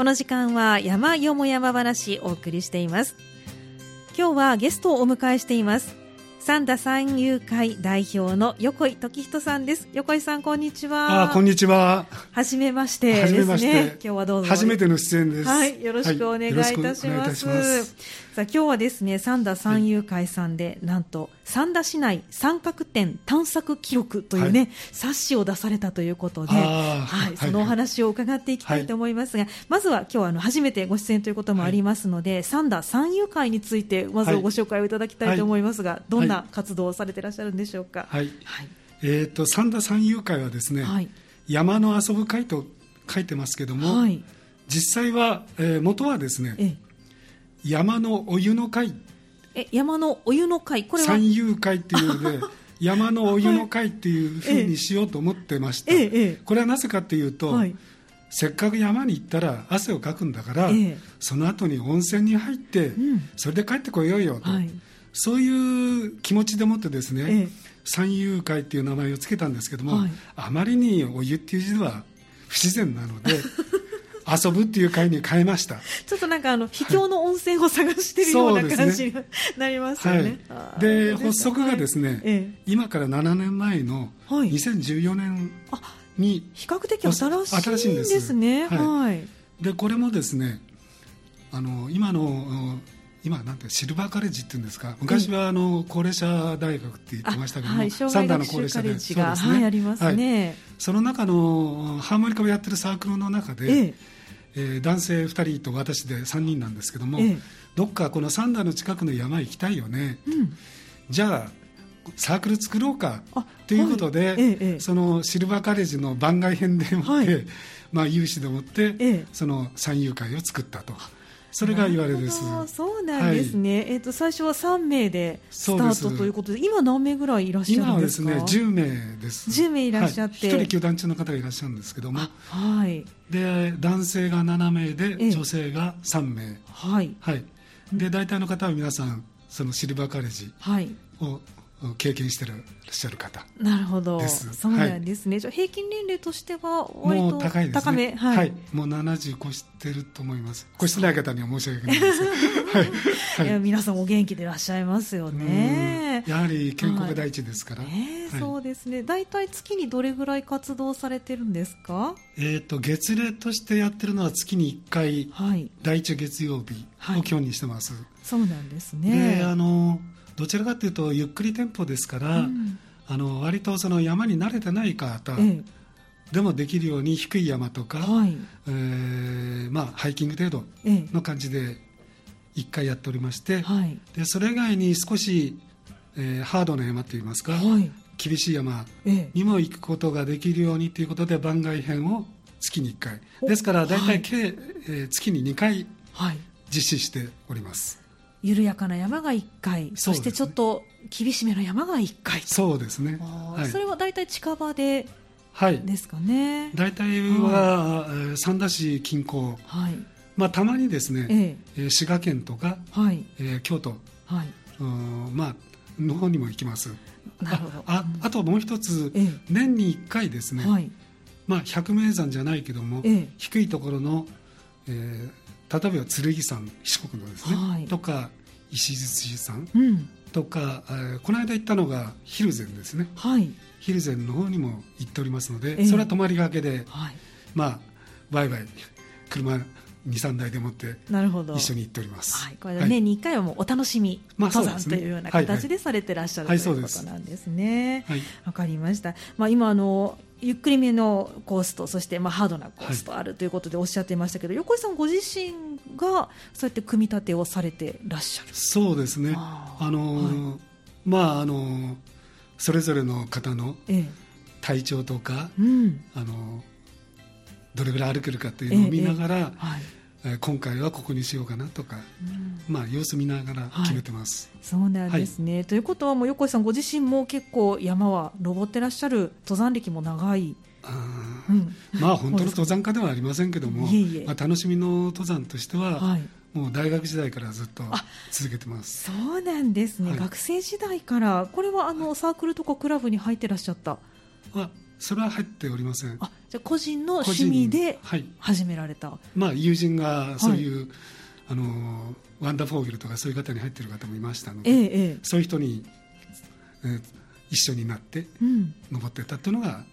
この時間は山よも山話お送りしています。今日はゲストをお迎えしています。三田三遊会代表の横井時人さんです。横井さんこんにちは。あこんにちは。はじめましてですね。今日はどうぞ。初めての出演です。はいよろしくお願いいたします。はい、さあ今日はですね三田三遊会さんで、はい、なんと三田市内三角点探索記録というね、はい、冊子を出されたということで、はい、そのお話を伺っていきたいと思いますが、まずは今日はあの初めてご出演ということもありますので、三田三遊会についてまずご紹介をいただきたいと思いますが、どんな活動をされていらっしゃるんでしょうか？はい。はい、えっ、ー、と三田三遊会はですね、はい、山の遊ぶ会と書いてますけども、はい、実際は、えー、元はですね、え。山のお湯の会。え山のお湯の会？これは？三遊会っていうので。山のお湯の会っていうふうにしようと思ってました、ええ、これはなぜかというと、はい、せっかく山に行ったら汗をかくんだから、え、その後に温泉に入って、うん、それで帰ってこようよと、はい、そういう気持ちでもってですね、ええ、三遊会っていう名前を付けたんですけども、はい、あまりにお湯っていう字では不自然なので 遊ぶっていう会に変えました。ちょっとなんかあの秘境の温泉を探しているような感じになりますよね、はい、で発足がですね、はい、今から7年前の2014年に、比較的新しいんです。ねはい、でこれもですねあの今の今なんてシルバーカレッジっていうんですか。昔はあの高齢者大学って言ってましたけども、はい、サンダーの高齢者大学が、ね。はい、ありますね、はい、その中のハーモニカをやってるサークルの中で、えええー、男性2人と私で3人なんですけども、ええ、どっかこのサンダーの近くの山行きたいよね、うん、じゃあサークル作ろうかということで、はい。え、そのシルバーカレッジの番外編でもって、まあ、有志でもって、その三遊会を作ったと。それが言われですそうなんですね、はい、えーと、最初は3名でスタートということで今何名ぐらいいらっしゃるんですか？今はですね10名です。10名いらっしゃって、はい、1人球団中の方がいらっしゃるんですけども、はい、で男性が7名で女性が3名。はい、はい、で大体の方は皆さんそのシルバーカレッジを経験してらっしゃる方なるほど。そうなんですね、はい、じゃ平均年齢としては割と高いです、ね、高め、はい、はい、もう70越してると思います。越してない方には申し訳ないです。はい、はい、いや皆さんお元気でいらっしゃいますよね。やはり健康が第一ですから、はい。そうですね。大体月にどれぐらい活動されてるんですか？えっ、と月例としてやってるのは月に1回、はい、第一月曜日を基本にしてます、そうなんですね。であのどちらかというとゆっくりテンポですから、うん、あの割とその山に慣れてない方、でもできるように低い山とか、はい、えー、まあ、ハイキング程度の感じで1回やっておりまして、はい、でそれ以外に少し、えー、ハードな山といいますか、はい、厳しい山にも行くことができるようにということで番外編を月に1回。ですから大体計、はい、えー、月に2回実施しております。緩やかな山が1回。そ,、してちょっと厳しめの山が1回。そうですね、はい、それは大体近場でですかね、大体は、はい、三田市近郊、はい。まあ、たまにですね、ええ、滋賀県とか、はい。えー、京都、はい。まあ、の方にも行きます。なるほど。ああともう一つ、ええ、年に1回ですね、はい。まあ、百名山じゃないけども、ええ、低いところの、えー、例えば剣山四国のですね、はい、とか石鎚山、うん、とか、えー、この間行ったのが蒜山ですね、はい、蒜山の方にも行っておりますので、えー、それは泊まりがけで、はい、まあワイワイ車23台でもって一緒に行っております、はい、これ年に1回はもうお楽しみ登山というような形でされてらっしゃる、ということなんですね。わ、はい、かりました、まあ、今あのゆっくりめのコースとそしてまあハードなコースとあるということでおっしゃっていましたけど、はい、横井さんご自身がそうやって組み立てをされてらっしゃる。そうですね。あの、はい、まああのそれぞれの方の体調とか、ええうん、あのどれぐらい歩けるかというのを見ながら、え。はい今回はここにしようかなとか、うん、まあ、様子見ながら決めてます、はい、そうなんですね、はい、ということはもう横井さんご自身も結構山は登ってらっしゃる登山歴も長い。あ、うん、まあ本当の 登山家ではありませんけどもまあ、楽しみの登山としては、はい、もう大学時代からずっと続けてます。そうなんですね、学生時代からこれはあのサークルとかクラブに入ってらっしゃった？それは入っておりません。あじゃ個人の趣味で始められた、はい、まあ、友人がそういう、はい、あのワンダーフォーゲルとかそういう方に入っている方もいましたので、ええ、そういう人に、えー、一緒になって登ってたっていうのが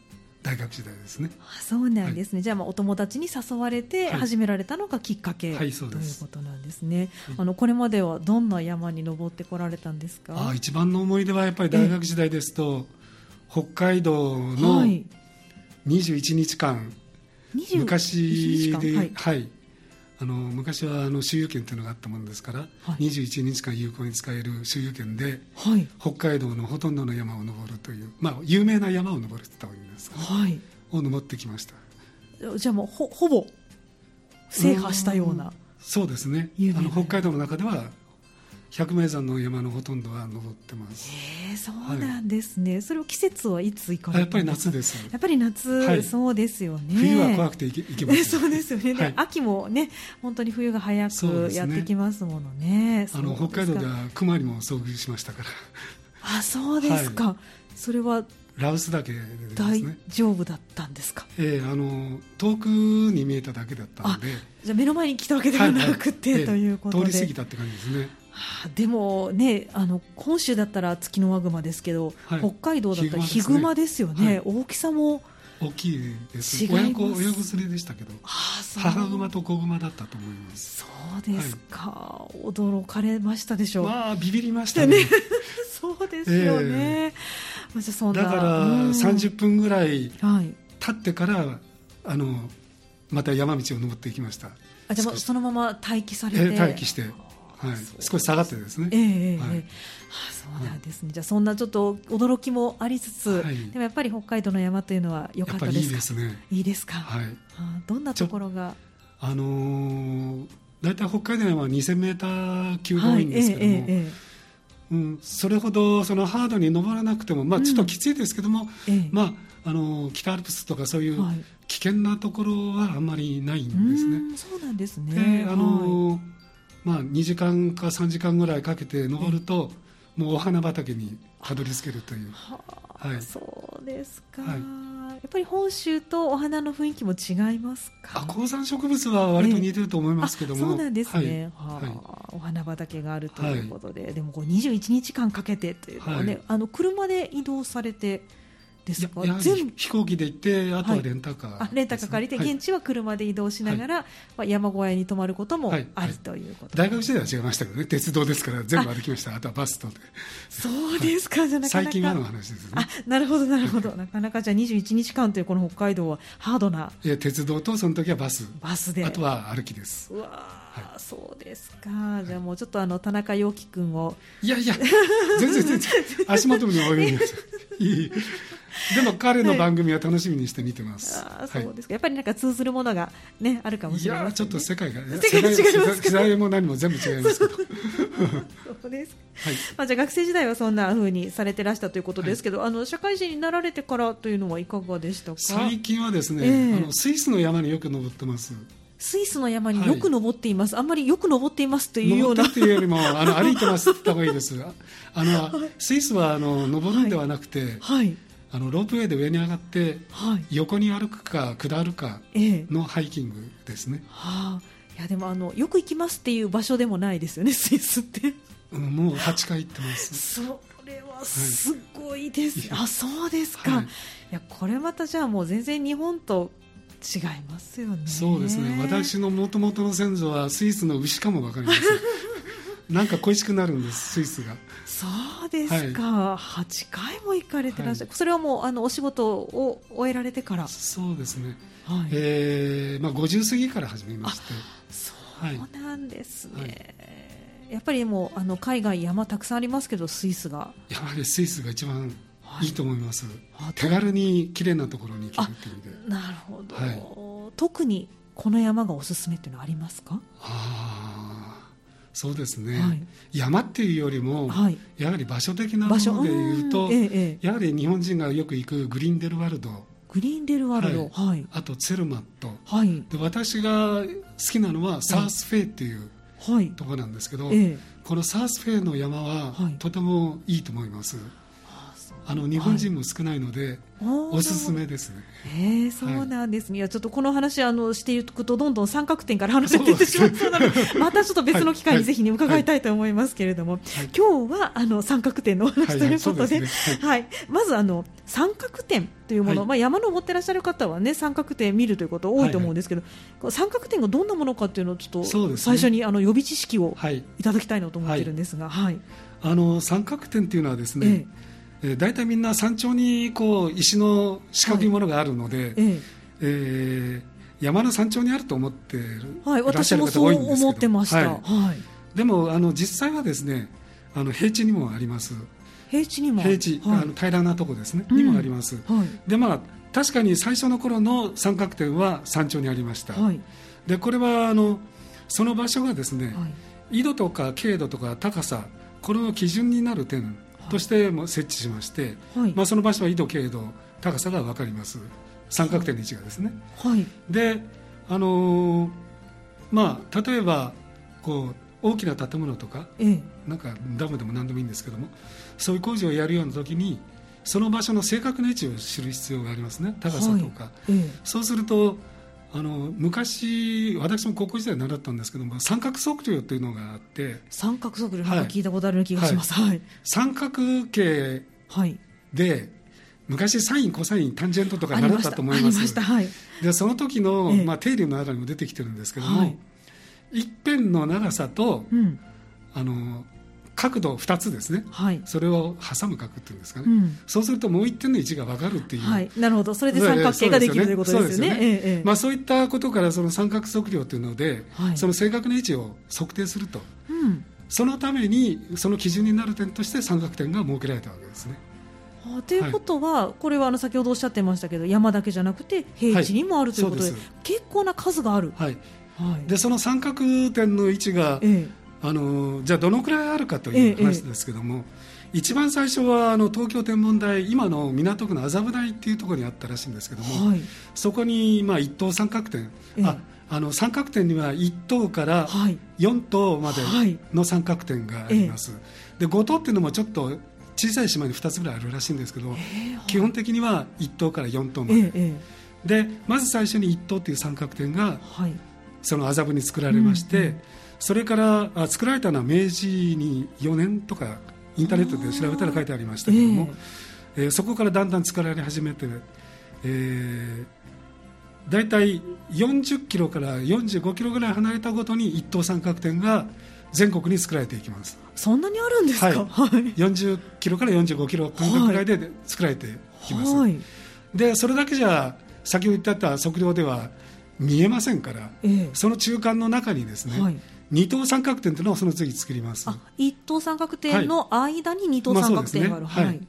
大学時代ですね。あそうなんですね。はい、じゃあまあお友達に誘われて始められたのがきっかけ、はい、ということなんですね。あのこれまではどんな山に登ってこられたんですか？あ一番の思い出はやっぱり大学時代ですと北海道の21日間、昔で、はい、あの昔はあの周遊券というのがあったものですから、はい、21日間有効に使える周遊券で、はい、北海道のほとんどの山を登るという、まあ、有名な山を登るって言った方がいいんですか、はい、を登ってきました。じゃあもうほほぼ制覇したようなそうですね。あの北海道の中では百名山の山のほとんどは登ってます。えー、そうなんですね。はい、それを季節はいつ行かれやっぱり夏です。やっぱり夏、はい、そうですよね。冬は怖くて行け行けません。そうですよね、はい、秋もね、本当に冬が早くやってきますものね。ねあの北海道では熊にも遭遇しましたから。あ、そうですか。それはラウス岳ですね。大丈夫だったんですか？ええー、あの遠くに見えただけだったので。じゃ目の前に来たわけではなくて、はいはい、ということで、通り過ぎたって感じですね。でもねあの本州だったらツキノワグマですけど、はい、北海道だったらヒグマですよね、はい、大きさも大きいです。親子親子連れでしたけど母グマと子グマだったと思います。そうですか、はい、驚かれましたでしょう。まあビビりましたね。そうですよね、えー、だから30分ぐらい経ってから、あのまた山道を登っていきました。あじゃあそのまま待機されて、えー、待機してはい、少し下がってですね。えー、はい、あそうなんですね。じゃあそんなちょっと驚きもありつつ、はい、でもやっぱり北海道の山というのは良かったですか？いいですね。いいですか？はい。あどんなところが？あのー、大体北海道の山は2000メーター級が多いんですけども。はいえーえーうん、それほどそのハードに登らなくても、まあ、ちょっときついですけども、うん、まあ、あの北アルプスとかそういう危険なところはあんまりないんですね。そうなんですねであの、はいまあ、2時間か3時間ぐらいかけて登ると、もうお花畑にたどり着けるという、ははい、そうですか、はい、やっぱり本州とお花の雰囲気も違いますか？あ高山植物は割と似てると思いますけども、そうなんですね、はい、はお花畑があるということで、でもこう21日間かけてというのはね、あの車で移動されてですか？全部。飛行機で行ってあとはレンタカー、はい、レンタカー借りて、現地は車で移動しながら、はい、まあ、山小屋に泊まることもありということ、大学時代は違いましたけどね。鉄道ですから全部歩きました。あとはバスとそうですか、じゃなかなか。最近はの話ですね。あなるほどなるほど。なかなかじゃあ21日間というこの北海道はハードな。いや鉄道とその時はバス。バスで。あとは歩きです。うわ、はい、そうですか。じゃあもうちょっとあの田中陽樹君を。いやいや全然全然 足元に泳いでいい。でも彼の番組は楽しみにして見てます。はい、あそうですか、やっぱりなんか通ずるものがねあるかもしれない、ね、いやちょっと世界が 世界が違います世代も何も全部違いますけど。そうです。はい。まあじゃあ学生時代はそんな風にされてらしたということですけど、はい、あの社会人になられてからというのはいかがでしたか？最近はですね、えー、あのスイスの山によく登ってます。スイスの山によく登っています、はい、あんまりよく登っていますというような。登っていうよりも あの歩いてますって言った方がいいです。あのスイスはあの登るんではなくて、はい、あのロープウェイで上に上がって、はい、横に歩くか下るかのハイキングですね。えはあ、いやでもあのよく行きますっていう場所でもないですよねスイスって。うん、もう8回行ってます。それはすごいです。はい、あそうですか。はい、いやこれまたじゃあもう全然日本と違いますよね。そうですね。私のもともとの先祖はスイスの牛かもわかりません。なんか恋しくなるんですスイスが。そうですか、はい、8回も行かれてらっしゃる、はい、それはもうあのお仕事を終えられてから。そうですね、はい、えー、まあ、50過ぎから始めまして。そうなんですね、はい。やっぱりもうあの海外山たくさんありますけどスイスが。やはりスイスが一番い。いと思います、はい、手軽に綺麗なところに行けるっていう意味で。なるほど、はい、特にこの山がおすすめっていうのはありますか？あそうですね、はい、山っていうよりも、はい、やはり場所的なものでいうと、ええ、やはり日本人がよく行くグリーンデルワルド。グリーンデルワルド、はい、あとツェルマット、はい、で私が好きなのはサースフェイっていうところなんですけど、このサースフェイの山は、とてもいいと思います。あの日本人も少ないので、おすすめですね。えそうなんですね。い。やちょっとこの話あのしていくとどんどん三角点から話していってしまうそうなので、またちょっと別の機会にぜひね伺いたいと思いますけれども、今日はあの三角点のお話ということで、はい、まずあの三角点というもの、まあ山登ってらっしゃる方はね三角点見るということ多いと思うんですけど、三角点がどんなものかっていうのをちょっと最初にあの予備知識をい。ただきたいなと思ってるんですが、はい。あの三角点っていうのはですね。えー、大体みんな山頂にこう石の四角いものがあるので、はい、えー、えー、山の山頂にあると思ってる、はい、らっしゃる方多いんですけど、はい、でもあの実際はですねあの平地にもあります。平地にも。平地、はい、あの平らなとこですね、うん、にもあります、はい、でまあ確かに最初の頃の三角点は山頂にありました、はい、でこれはあのその場所がですね、緯度とか経度とか高さこれの基準になる点としても設置しまして、はい、まあ、その場所は緯度経度高さが分かります。三角点の位置がですね、はい、であのー、まあ例えばこう大きな建物とか、ええ、なんかダムでも何でもいいんですけどもそういう工事をやるような時にその場所の正確な位置を知る必要がありますね。高さとか、はい。え、そうするとあの昔、私も高校時代習ったんですけども三角測量というのがあって三角測量、なんか聞いたことある気がします、はい、三角形で、昔サインコサインタンジェントとか習ったと思います。はい、でその時の、まあ、定理の中にも出てきてるんですけども、はい、一辺の長さと、うん、あの角度2つですね、はい、それを挟む角っていうんですかね、うん、そうするともう一点の位置が分かるっていう、はい、なるほど。それで三角形ができるということですよね、ええまあ、そういったことからその三角測量というので、はい、その正確な位置を測定すると、うん、そのためにその基準になる点として三角点が設けられたわけですね。ということは、はい、これはあの先ほどおっしゃってましたけど山だけじゃなくて平地にもあるということで,、結構な数がある、はい。はい、でその三角点の位置が、ええあのじゃあどのくらいあるかという話ですけども、ええ、一番最初はあの東京天文台今の港区の麻布台っていうところにあったらしいんですけども、はい、そこにまあ一等三角点、え、ああの三角点には1等から4等までの三角点があります、で5等っていうのもちょっと小さい島に2つぐらいあるらしいんですけど、基本的には1等から4等まで、でまず最初に1等っていう三角点が、はい、その麻布に作られまして、うんうんそれからあ作られたのは明治に4年とかインターネットで調べたら書いてありましたけども、えー、えー、そこからだんだん作られ始めて、えー、大体40キロから45キロぐらい離れたごとに一等三角点が全国に作られていきます。そんなにあるんですか、はい、40キロから45キロ間隔ぐらいで作られていきます、はい、でそれだけじゃ先ほど言った測量では見えませんから、えー、その中間の中にですね、はい二等三角点というのをその次作ります。一等三角点の間に二等三角点がある、はい、まあね、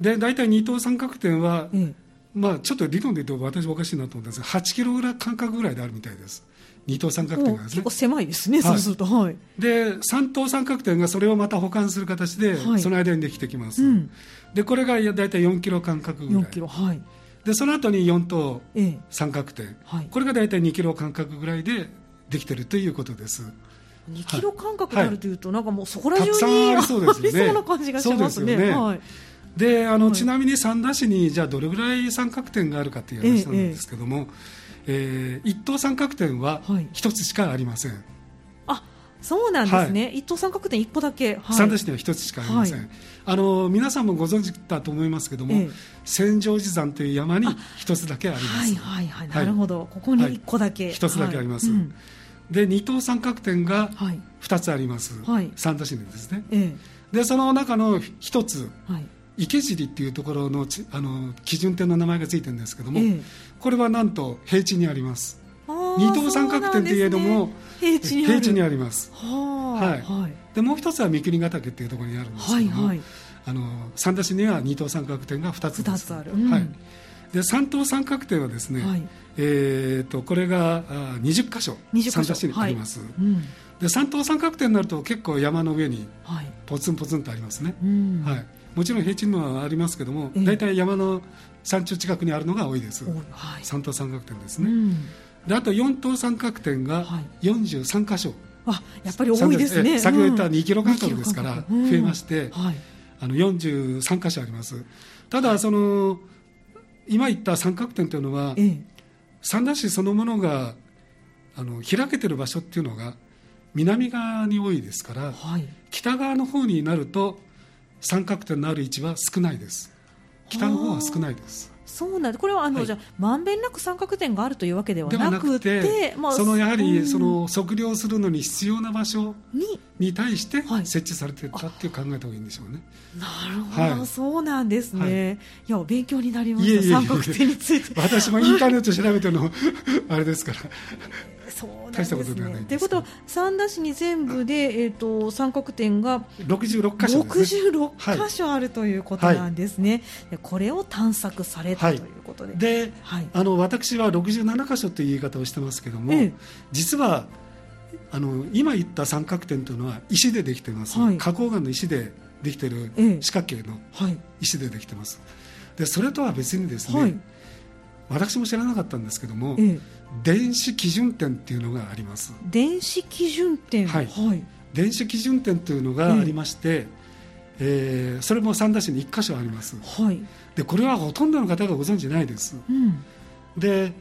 で大体二等三角点は、ええ、まあ、ちょっと理論で言うと私おかしいなと思ったんですが8キロぐらい間隔ぐらいであるみたいです。二等三角点がですね。結構狭いですね、はい、そうすると、はい、で三等三角点がそれをまた保管する形で、はい、その間にできてきます、うん、でこれが大体4キロ間隔ぐらい。4キロはい。でその後に4等三角点、ええはい、これが大体2キロ間隔ぐらいでできているということです。2キロ間隔であるというと、はい、なんかもうそこら中にありそうな感じがしますね。ね。はい。であの、はい、ちなみに三田市にじゃあどれぐらい三角点があるかという話なんですけども、ええ。えー、一等三角点は一つしかありません。はい、あそうなんですね、はい、一等三角点一個だけ、はい、三田市には一つしかありません、はい、あの皆さんもご存知だと思いますけども、ええ、千丈寺山という山に一つだけあります。はいはいはい。なるほど、ここに一個だけ。一、つだけあります、うんで二等三角点が2つあります、はい、三田市にですね、ええ、でその中の1つ、はい、池尻っていうところのあの基準点の名前がついてるんですけども、え、これはなんと平地にあります。二等三角点といえども、ね、平地平地にあります。はい、はい、でもう一つは三国ヶ岳っていうところにあるんですけども、はいはい、あの三田市には二等三角点が2つです ,2 つある、うん、はいで三等三角点はですね、はい、えーと、これが20箇所三田市にあります、はい。うん、で三等三角点になると結構山の上にポツンポツンとありますね、はい、はい、もちろん平地にもありますけども、えー、大体山の山頂近くにあるのが多いです、はい、三等三角点ですね、うん、であと四等三角点が43箇所、あやっぱり多いですね。先ほど言った2キロ間隔ですから増えまして、はい。あの43箇所あります。ただその今言った三角点というのは、ええ、三田市そのものがあの開けてる場所っていうのが南側に多いですから、はい、北側の方になると三角点のある位置は少ないです。北の方は少ないですそうなんこれはあの、はい、じゃまんべんなく三角点があるというわけではなくてまあ、そのやはり、その測量するのに必要な場所にに対して設置されてたっていう考えた方がいいんでしょうね。なるほど、はい、そうなんですね。い、や勉強になりました。三角点について。私もインターネット調べてのあれですから。そうなんですね。ということは三田市に全部で、えーと、三角点が66箇所です、ね、66箇所あるということなんですね。はい、これを探索されたということで。で、あの私は67箇所という言い方をしてますけども、ええ、実はあの今言った三角点というのは石でできています。花崗岩の石でできている四角形の石でできています。でそれとは別にですね、私も知らなかったんですけども、ええ、電子基準点っていうのがあります。電子基準点。はい、はい、電子基準点というのがありまして、ええー、それも三田市に1箇所あります、はい、でこれはほとんどの方がご存じないです、うん、で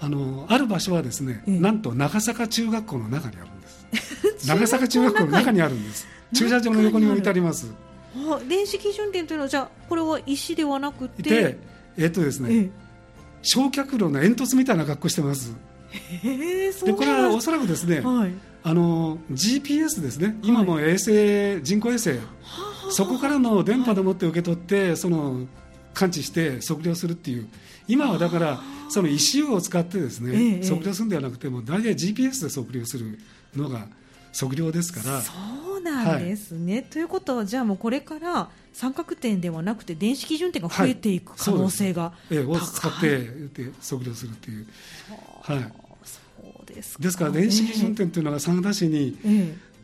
あのある場所はですね、ええ、なんと長坂中学校の中にあるんです。長坂中学校の中にあるんです。駐車場の横に置いてあります。電子基準点というのはじゃあこれは石ではなくて？えっとですね、ええ焼却炉の煙突みたいな格好してます。でこれはおそらくですね、はい、あの GPS ですね、今も衛星、はい、人工衛星、そこからの電波でもって受け取って、はい、その感知して測量するっていう、今はだから、その石を使ってですね、測量するんではなくても、大体 GPS で測量するのが測量ですから。そうなんですね、ということは、じゃあもうこれから、三角点ではなくて電子基準点が増えていく可能性が高い、はい、を使って測量するっていう。はい。そうですですから電子基準点というのが三田市に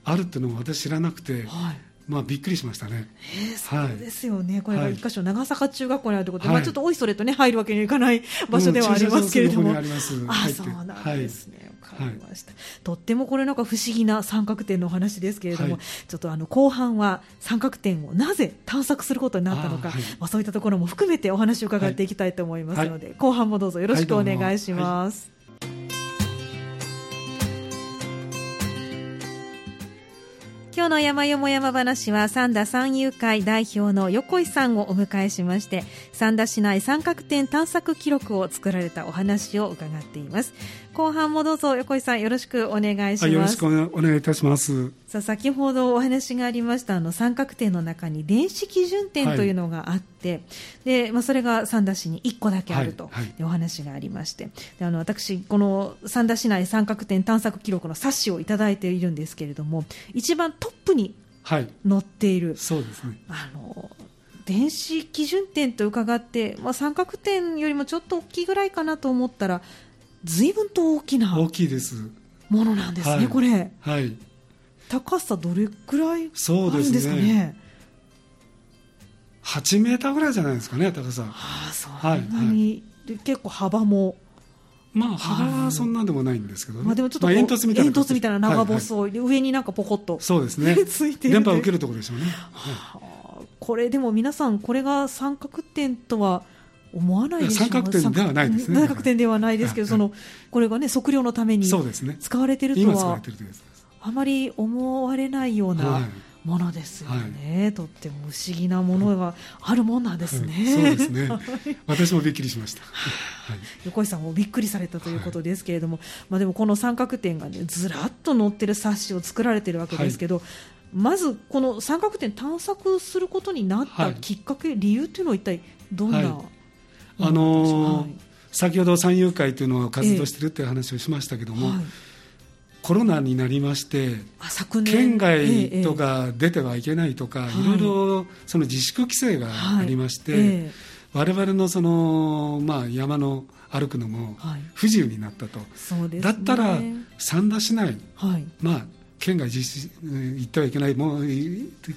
あるっていうのも私知らなくて、はい。まあ、びっくりしましたね、えー、そうですよね、はい、これが一箇所、長坂中学校にあるということで、はい、まあ、ちょっとおいそれと、ね、入るわけにはいかない場所ではありますけれども、うん、あそうなんですね、わ、かりました、とってもこれ、なんか不思議な三角点のお話ですけれども、ちょっとあの後半は三角点をなぜ探索することになったのか、まあ、そういったところも含めてお話を伺っていきたいと思いますので、後半もどうぞよろしくお願いします。今日の山よも山話は三田三遊会代表の横井さんをお迎えしまして三田市内三角点探索記録を作られたお話を伺っています後半もどうぞ横井さんよろしくお願いします、よろしくお願いいたします。さあ先ほどお話がありましたあの三角点の中に電子基準点というのがあって、はい、でまあ、それが三田市に1個だけあると、はいはい、お話がありまして。であの私この三田市内三角点探索記録の冊子をいただいているんですけれども一番トップに載っている、そうですね。あの電子基準点と伺って、まあ、三角点よりもちょっと大きいぐらいかなと思ったら随分と大きな大きいです。ものなんですね、はい、これ、はい、高さどれくらいあるんですかね？ね8メーターぐらいじゃないですかね高さ。ああそんなに、はい、結構幅も。まあ幅はそんなんでもないんですけど、ね、まあ、でもちょっと、煙突みたいな煙突みたいな長細い、はいはい、上になんかポコッと。そうですね。ついて電波を受けるところでしょうね、はい、これでも皆さんこれが三角点とは思わないでしょ三角点ではないですね。三角点ではないですけど、そのこれがね測量のために使われているとは、あまり思われないような。ものですよね、はい、とっても不思議なものがあるもんなんですね。はい、そうですね。私もびっくりしました。はい、横井さんもびっくりされたということですけれども、まあでもこの三角点がねずらっと載ってる冊子を作られてるわけですけど、まずこの三角点探索することになったきっかけ、理由というのは一体どんなあのー、先ほど山友会というのを活動しているという話をしましたけども、えーはい、コロナになりまして県外とか出てはいけないとか、えー、いろいろその自粛規制がありまして、はいえ。ー、我々のその、まあ、山の歩くのも不自由になったと、はいね、だったら三田市内、はい、まあ県外実施行ってはいけないもう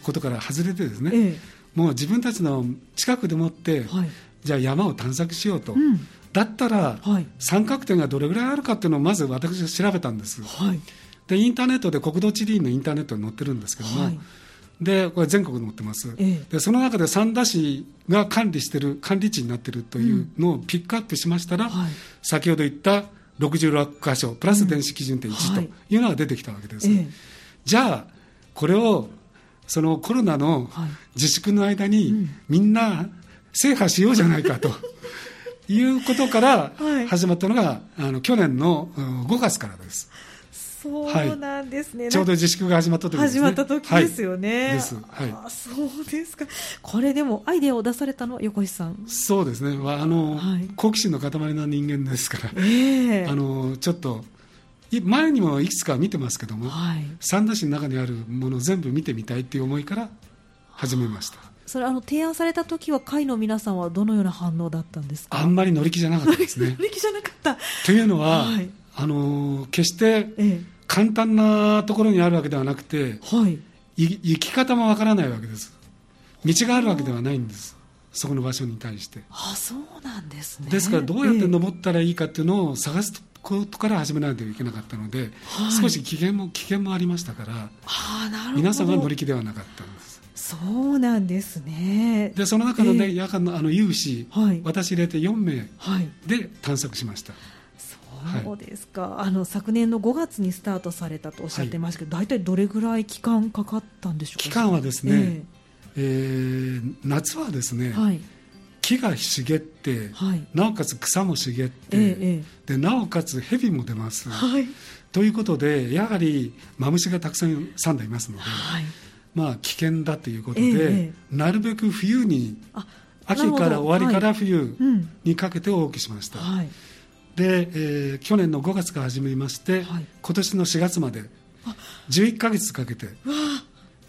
ことから外れてですね、えー、もう自分たちの近くでもって、はい、じゃあ山を探索しようと、うん、だったら、はい、三角点がどれぐらいあるかっていうのをまず私が調べたんです、はい、でインターネットで国土地理院のインターネットに載ってるんですけども、はい、でこれ全国で持ってます、ええ、でその中で三田市が管理している管理地になっているというのをピックアップしましたら、うんはい、先ほど言った66箇所プラス電子基準点1とい。うのが出てきたわけです、じゃあこれをそのコロナの自粛の間にみんな制覇しようじゃないかと。いうことから始まったのが、あの去年の5月からです。そうなんですね、はい、ちょうど自粛が始まった時です、ね、始まった時ですよね。はい。あそうですか。これでもアイデアを出されたのは横石さん。そうですね。あの、はい、好奇心の塊な人間ですから、えー、あのちょっと前にもいくつか見てますけども、はい、三田市の中にあるものを全部見てみたいっていう思いから始めました。それあの提案された時は会の皆さんはどのような反応だったんですか？あんまり乗り気じゃなかったですね。乗り気じゃなかった。というのは、はい、あの決して簡単なところにあるわけではなくて、はい、行き方もわからないわけです。道があるわけではないんです。そこの場所に対して。あそうなんですね。ですからどうやって登ったらいいかっていうのを探すことから始めないといけなかったので、はい、少し危険も危険もありましたから、皆さんは乗り気ではなかったんです。そうなんですね。でその中のね、えー、夜間のあの有志、はい、私入れて4名で探索しました。そうですか、はい、あの昨年の5月にスタートされたとおっしゃってましたけど、はい、大体どれぐらい期間かかったんでしょうか？期間はですね、えー、えー、夏はですね、はい、木が茂って、はい、なおかつ草も茂って、えー、でなおかつ蛇も出ます、はい、ということでやはりマムシがたくさん3台いますので、はい、まあ、危険だということで、えー、なるべく冬に秋から終わりから冬にかけて多くしました、はい、で、えー、去年の5月から始めまして、はい、今年の4月まで11か月かけて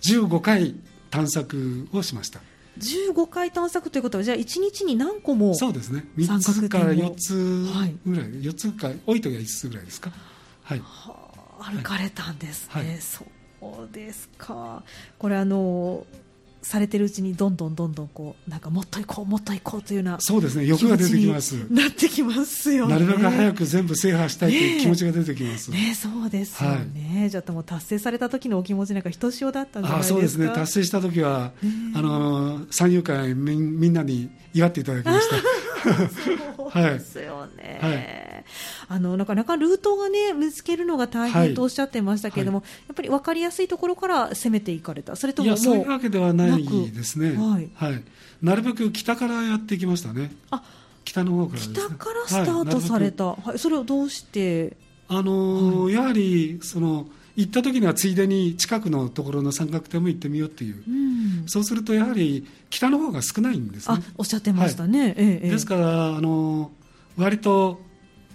15回探索をしました。15回探索ということはじゃあ1日に何個もそうですね。3つから4つぐらい、はい、4つか多い時は5つぐらいですかはい歩かれたんですね、はい、そうですか。これあのされてるうちにどんどんどんどんこうなんかもっと行こうもっと行こうというようなそうですね。欲が出てきます。なってきますよ、ね、なるべく早く全部制覇したいという気持ちが出てきます。ね、ね、そうですよね、はい、じゃあもう達成された時のお気持ちなんかひとしおだったんじゃないですかそうですね達成した時は、あの三遊会みみんなに祝っていただきましたそうですよね、はい、あのなかなかルートがね見つけるのが大変とおっしゃってましたけれども、はい、やっぱり分かりやすいところから攻めていかれた。それとももそういうわけではないですね、はい、はい、なるべく北からやっていきましたね。あ北の方から、ね、北からスタートされた、はい、それをどうして？あのー、やはりその行った時にはついでに近くのところの三角点も行ってみようっていう、うん、そうするとやはり北の方が少ないんですね。おっしゃってましたね。はい、ええ、ですからあの割と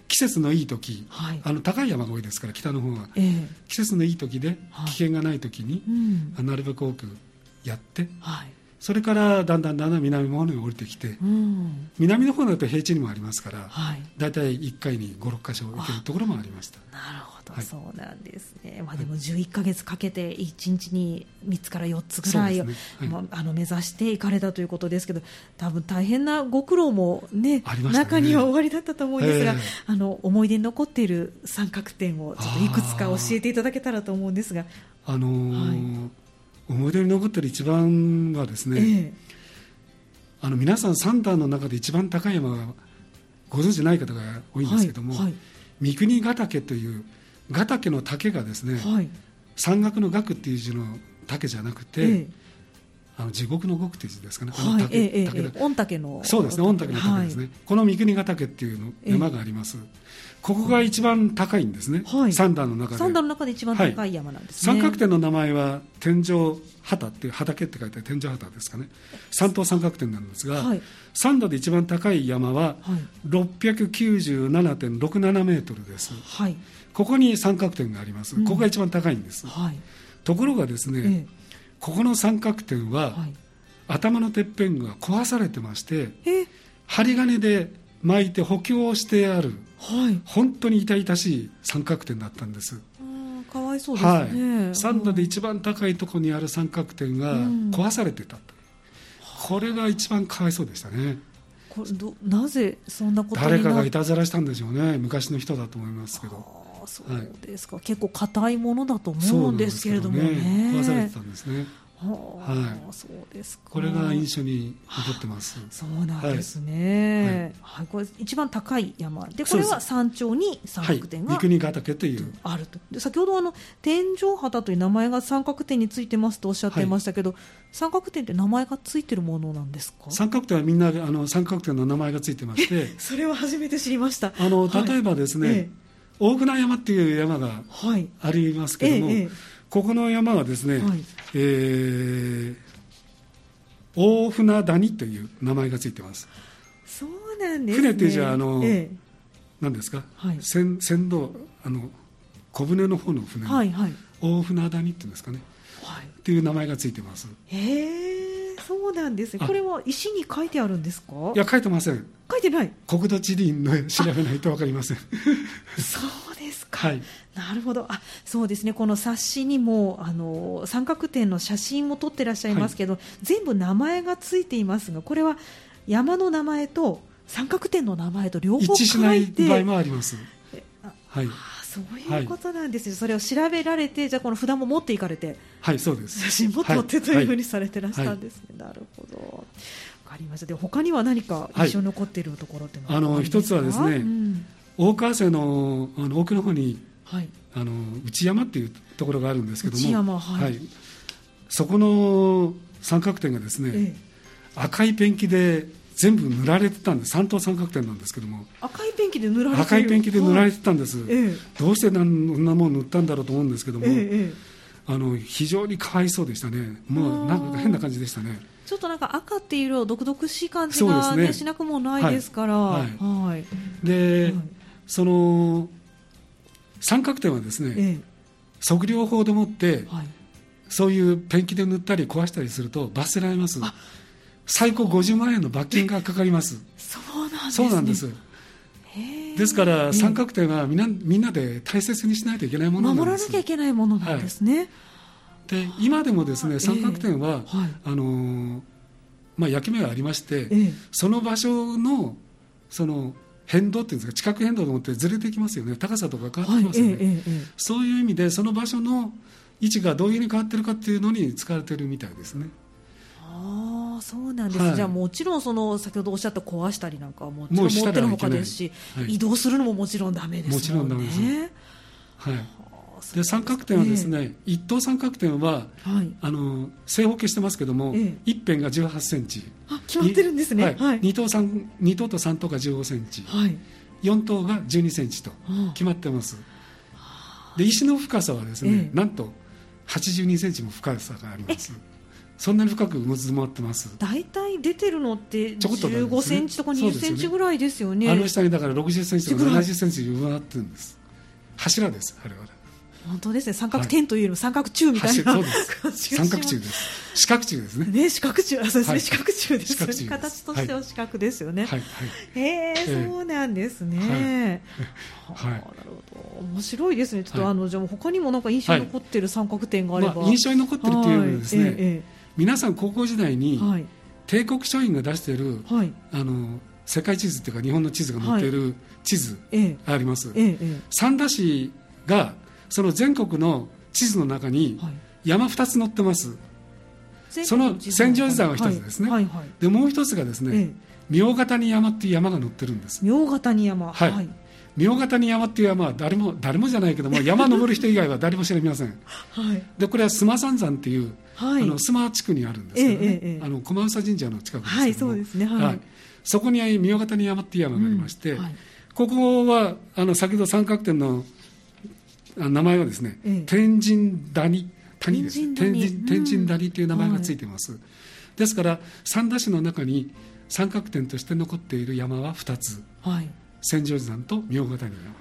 季節のいい時、はい、あの高い山が多いですから北の方が、ええ、季節のいい時で危険がない時に、はい、なるべく多くやって、はい、それからだんだんだんだん南の方に降りてきて、うん、南の方だと平地にもありますから、はい、大体1回に56箇所行けるところもありました。なるほど。はい、そうなんですね、まあ、でも11か月かけて1日に3つから4つぐらいを、ね。はい、まあ、あの目指していかれたということですけど多分大変なご苦労もね、ね、中には終わりだったと思うんですが、えー、あの思い出に残っている三角点をちょっといくつか教えていただけたらと思うんですが。あのーはい、思い出に残っている一番はですね、えー、あの皆さん三段の中で一番高い山がご存じない方が多いんですけども、三国ヶ岳というヶ岳の竹がですね、はい、山岳の岳っていう字の竹じゃなくて、ええ、あの地獄の獄っていう字ですかね、この竹、ええ竹御嶽のそうですね、御嶽の竹ですね、はい、この三国ヶ岳っていうの山があります。ここが一番高いんですね、はい、三段の中で。三段の中で一番高い山なんですね。三角点の名前は天井畑っていう畑って書いて天井畑ですかね。三等三角点なんですが、はい、三段で一番高い山は697.67メートルです。はい。ここに三角点があります、うん、ここが一番高いんです、はい、ところがですね、ええ、ここの三角点は、はい、頭のてっぺんが壊されてまして針金で巻いて補強してある、はい、本当に痛々しい三角点だったんです。かわいそうですね、はい、三度で一番高いところにある三角点が壊されてたと、うん、これが一番かわいそうでしたね。これどなぜそんなこと誰かがいたずらしたんでしょうね。昔の人だと思いますけど。そうですか、はい、結構硬いものだと思うんですけどもね、ね、壊されてたんですねはい、そうですこれが印象に残ってます。そうなんですね。はい、はい、これ一番高い山で、これは山頂に三角点が、はい、三国ヶ岳というあると。で先ほどあの天井旗という名前が三角点についてますとおっしゃっていましたけど、はい、三角点って名前がついてるものなんですか？三角点はみんなあの三角点の名前がついてまして、それは初めて知りました。あの例えばですね、はい、大船山っていう山がありますけども。えええここの山はですね、はい、えー、大船谷という名前がついてます。そうなんです、ね、船ってじゃあの、ええ、何ですか、はい、船船頭あの小舟の方の船、はいはい、大船谷っていうんですかね、はい、っていう名前がついてます。へえ、そうなんですね。これは石に書いてあるんですか？いや書いてません。書いてない。国土地理の調べないとわかりません。そ うか。はい。なるほど。あそうですね。この冊子にもあの三角点の写真も撮ってらっしゃいますけど、はい、全部名前がついていますがこれは山の名前と三角点の名前と両方一致しない場合もあります。はい。そういうことなんですよ、はい、それを調べられて、じゃあ、この札も持っていかれて、はい、そうです。写真も撮ってというふうにされてらしたんですね、はい、なるほど、わかりました、で他には何か印象に残っているところってあの一つはですね、うん、大川瀬のあの奥の方にはい、あの内山っていうところがあるんですけども、はい、はい、そこの三角点がですね、ええ、赤いペンキで全部塗られてたんです。三等三角点なんですけども。赤いペンキで塗られて赤いペンキで塗られてたんです、はい、どうしてそんなもん塗ったんだろうと思うんですけども、え、あの非常にかわいそうでしたね。もうなんか変な感じでしたね。ちょっとなんか赤っていう色独々しい感じが、ね、ね、しなくもないですから、はい、はい、で、その三角点はですね、ええ、測量法でもって、はい、そういうペンキで塗ったり壊したりすると罰せられます。最高50万円の罰金がかかります。そうなんです、ね、そうなんです。ですから三角点はみんなみんなで大切にしないといけないものなんです。守らなきゃいけないものなんですね、はい、で今でもですね三角点は、はい、あのまあ、焼き目がありまして、その場所のその変動っていうんですか地殻変動と思ってずれてきますよね。高さとか変わってきますよね、はいええそういう意味でその場所の位置がどういうふうに変わってるかっていうのに使われてるみたいですね。ああそうなんです、はい、じゃあもちろんその先ほどおっしゃった壊したりなんかはもちろん持ってるほかですし、はい、移動するのももちろんだめですもんね。もちろんダメです。はいで三角点はですね、えー、一等三角点は、はい、あの正方形してますけども、えー、一辺が18センチ。あ決まってるんですね、はい。はい、2, 等3 2等と3等が15センチ、はい、4等が12センチと決まってます、で石の深さはですね、えー、なんと82センチも深さがあります。そんなに深くうずまってます。大体出てるのって15センチとか20センチぐらいですよね、ね、あの下にだから60センチとか70センチ上がってるんです。柱ですあれは本当ですね。三角点というよりも三角柱みたいな、そうです。三角柱です。四角柱ですね。ね四角柱。そうですね、四角柱です形としては四角ですよね、はい。へえそうなんですね、はい、なるほど。面白いですね。ちょっと、あのじゃあ他にもなんか印象に残ってる三角点があれば、印象に残ってるっていうのはですね、皆さん高校時代に、帝国書院が出してい。る、あの世界地図っていうか日本の地図が載ってい。る地図があります、三田市がその全国の地図の中に山2つ載ってます、はい、その千畳山は1つですね、はいはいはい、でもう1つがですね、ええ、明ヶ谷山っていう山が載ってるんです。明ヶ谷山。はい、はい。明ヶ谷山っていう山は誰も誰もじゃないけども 山登る人以外は誰も知りません、はい、でこれは須磨三山っていう、はい、あの須磨地区にあるんですけどね、えええ、あの駒房神社の近くですけども、はい、そうですね、はい。そこに明ヶ谷山っていう山がありまして、うんはい、ここはあの先ほど三角点の名前はですね、ええ、天神谷谷です天神天神谷という名前がついています、はい、ですから三田市の中に三角点として残っている山は2つ、はい、千畳山と明ヶ谷山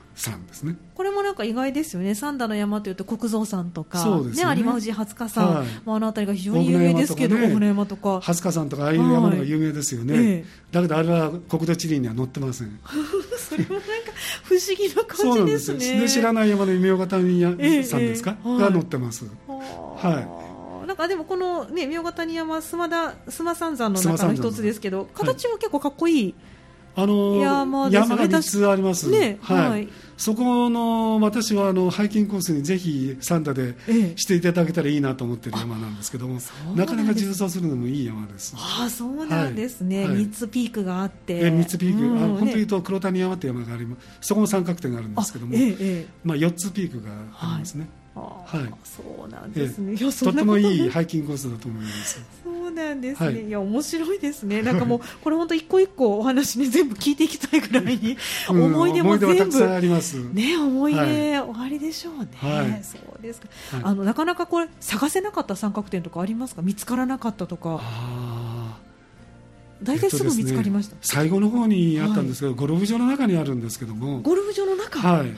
ですね。これもなんか意外ですよね。三田の山というと国蔵山とかね、ね有馬富士廿日山、はい、あの辺りが非常に有名ですけど大船山とか。廿日山とかああいう山が有名ですよね、はい、だけどあれは国土地理には載ってません。それもなんか不思議な感じですね。で知らない山の明ヶ谷さんですか、えー、が載ってます。はい。なんかでもこのね明ヶ谷山須磨田須磨三山の中の一つですけど、はい、形は結構かっこいい。あの山山が3つあります、ねはい、はい、そこの私はあのハイキングコースにぜひサンダでしていただけたらいいなと思っている山なんですけども、なかなか縦走するのもいい山です。ああそうなんですね、はい、3つピークがあって。え3つピーク、うん、あ本当に言うと黒谷山って山があります。そこも三角点があるんですけども、ええまあ、4つピークがありますね、はい、そうなんですね、えとてもいいハイキングコースだと思います。そうなんですね、はい、いや面白いですね。なんかもうこれ本当一個一個お話ね全部聞いていきたいぐらいに思い出も全部、あります。ね思い出、終わりでしょうね、はい、そうですか、あのなかなかこれ探せなかった三角点とかありますか？見つからなかったとか。大体すぐ見つかりました、ね、最後の方にあったんですけど、ゴルフ場の中にあるんですけども。ゴルフ場の中？はい、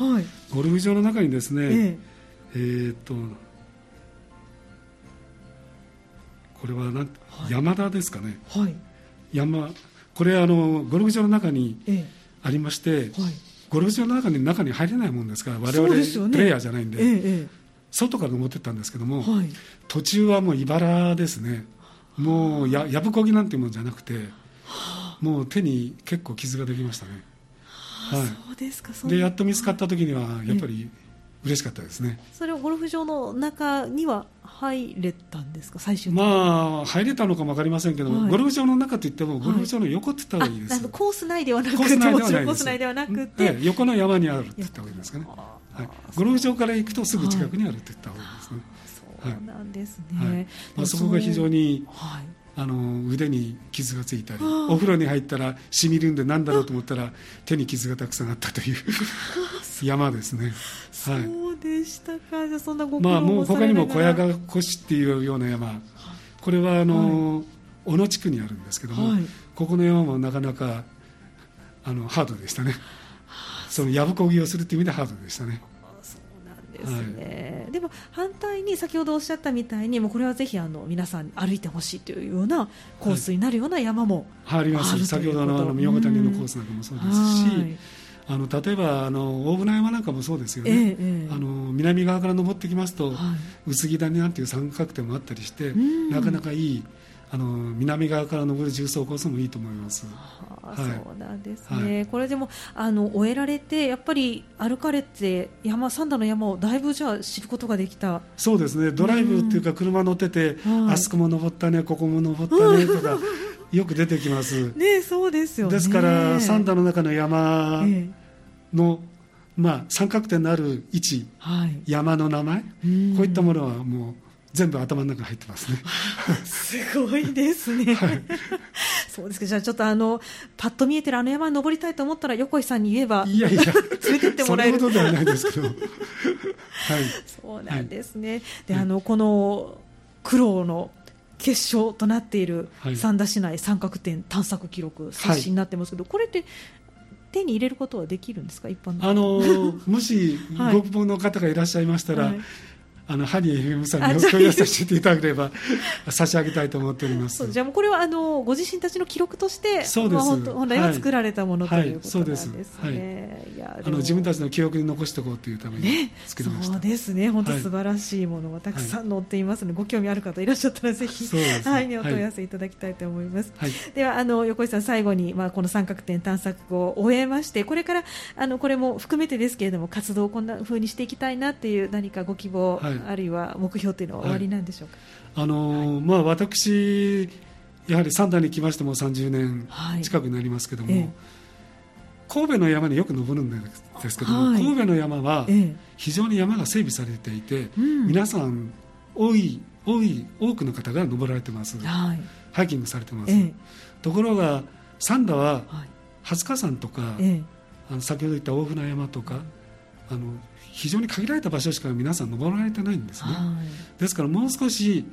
ゴルフ場の中にですね、えええー、っとこれはなん、はい、山田ですかね、はい、山これあのゴルフ場の中にありまして、ええはい、ゴルフ場の中に中に入れないもんですから我々、ね、プレイヤーじゃないんで、え、外から登ってったんですけども、はい、途中はもう茨ですね。もうややぶこぎなんていうもんじゃなくて、はあ、もう手に結構傷ができましたね、はあ、そうですかでやっと見つかった時にはやっぱり、嬉しかったですね。それはゴルフ場の中には入れたんですか？最終まあ入れたのかも分かりませんけど、はい、ゴルフ場の中といってもゴルフ場の横って言った方がいいです、はい、コース内ではなくてコース内ではなくて、横の山にあるって言った方がいいですかね、はい、ゴルフ場から行くとすぐ近くにあるって言った方がいいですね、そうなんですね、まあ、そこが非常に、はい。あの腕に傷がついたりお風呂に入ったらしみるんで何だろうと思ったら手に傷がたくさんあったという山ですね、はい、そうでしたか。じゃそんなごまあもう他にも小屋が越っていうような山。これはあの、はい、小野地区にあるんですけども、はい、ここの山もなかなかあのハードでしたね。そのやぶこぎをするっていう意味でハードでしたね。ですね、はい、でも反対に先ほどおっしゃったみたいにもうこれはぜひあの皆さん歩いてほしいというようなコースになるような山もあります、はい、先ほどのあの宮本谷のコースなんかもそうですし、あの例えばあの大船山なんかもそうですよね、ええ、あの南側から登ってきますと、はい、薄木谷なんていう三角点もあったりして、なかなかいいあの南側から登る重走コースもいいと思います。はあ、そうなんですね、はい、これでもあの終えられてやっぱり歩かれて山三田の山をだいぶじゃあ知ることができた。そうですね。ドライブっていうか車乗ってて、うん、あそこも登ったねここも登ったねとかよく出てきます。ねそうですよ、ね、ですから三田の中の山の、まあ、三角点のある位置、はい、山の名前こういったものはもう全部頭の中に入ってますね。すごいですね、はい、そうですか。じゃあちょっとあのパッと見えてるあの山に登りたいと思ったら横井さんに言えばいやいや 連れてってもらえる。そんなことではないですけど、はい、そうなんですね、はい、であのこの苦労の決勝となっている三田市内三角点探索記録冊子になってますけど、これって手に入れることはできるんですか？一般のあのもし ご希望の方がいらっしゃいましたら、はいあのハニー FM さんにお問い合わせしていただければ差し上げたいと思っております。じゃあこれはあのご自身たちの記録としてそうです、まあ、本来は作られたもの、はい、ということなんですね、はいいやあの自分たちの記憶に残しておこうというために作りました、ね、そうですね。本当素晴らしいものがたくさん載っていますので、ご興味ある方いらっしゃったらぜひ、はい、お問い合わせいただきたいと思います、ではあの横井さん最後に、まあ、この三角点探索を終えましてこれからあのこれも含めてですけれども活動をこんなふうにしていきたいなっていう何かご希望、あるいは目標というのは終わりなんでしょうか、はい、あのまあ、私、やはり三段に来ましても30年近くになりますけども、神戸の山によく登るんですけども、はい、神戸の山は非常に山が整備されていて、皆さん多い多い多くの方が登られてます、はい、ハイキングされてます、ところが三田は廿日山とか、あの先ほど言った大船山とか、あの非常に限られた場所しか皆さん登られてないんですね、はい、ですからもう少し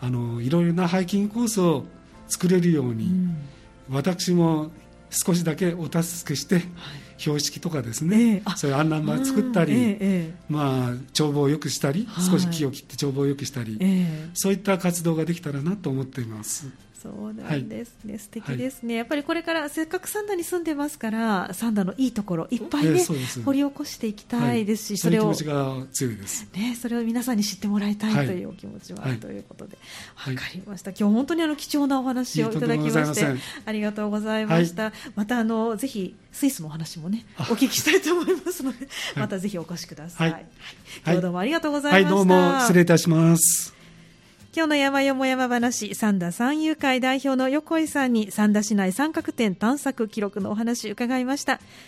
あのいろいろなハイキングコースを作れるように、うん、私も少しだけお助けして、はい、標識とかですね、えー、そういう案内板作ったり、えー、まあ、帳簿を良くしたり、はい、少し木を切って帳簿を良くしたり、えー、そういった活動ができたらなと思っています。そうなんですね、はい、素敵ですね、やっぱりこれからせっかく三田に住んでますから三田のいいところいっぱいね、えー、掘り起こしていきたいですし、それをそが強いです。ねそれを皆さんに知ってもらいたいというお気持ちはあるということで。わ、かりました。今日本当にあの貴重なお話をいただきましてありがとうございました、またあのぜひスイスのお話もねお聞きしたいと思いますので、またぜひお越しください、はい、今日どうもありがとうございました、どうも失礼いたします今日の山よも山話、三田三遊会代表の横井さんに三田市内三角点探索記録のお話伺いました。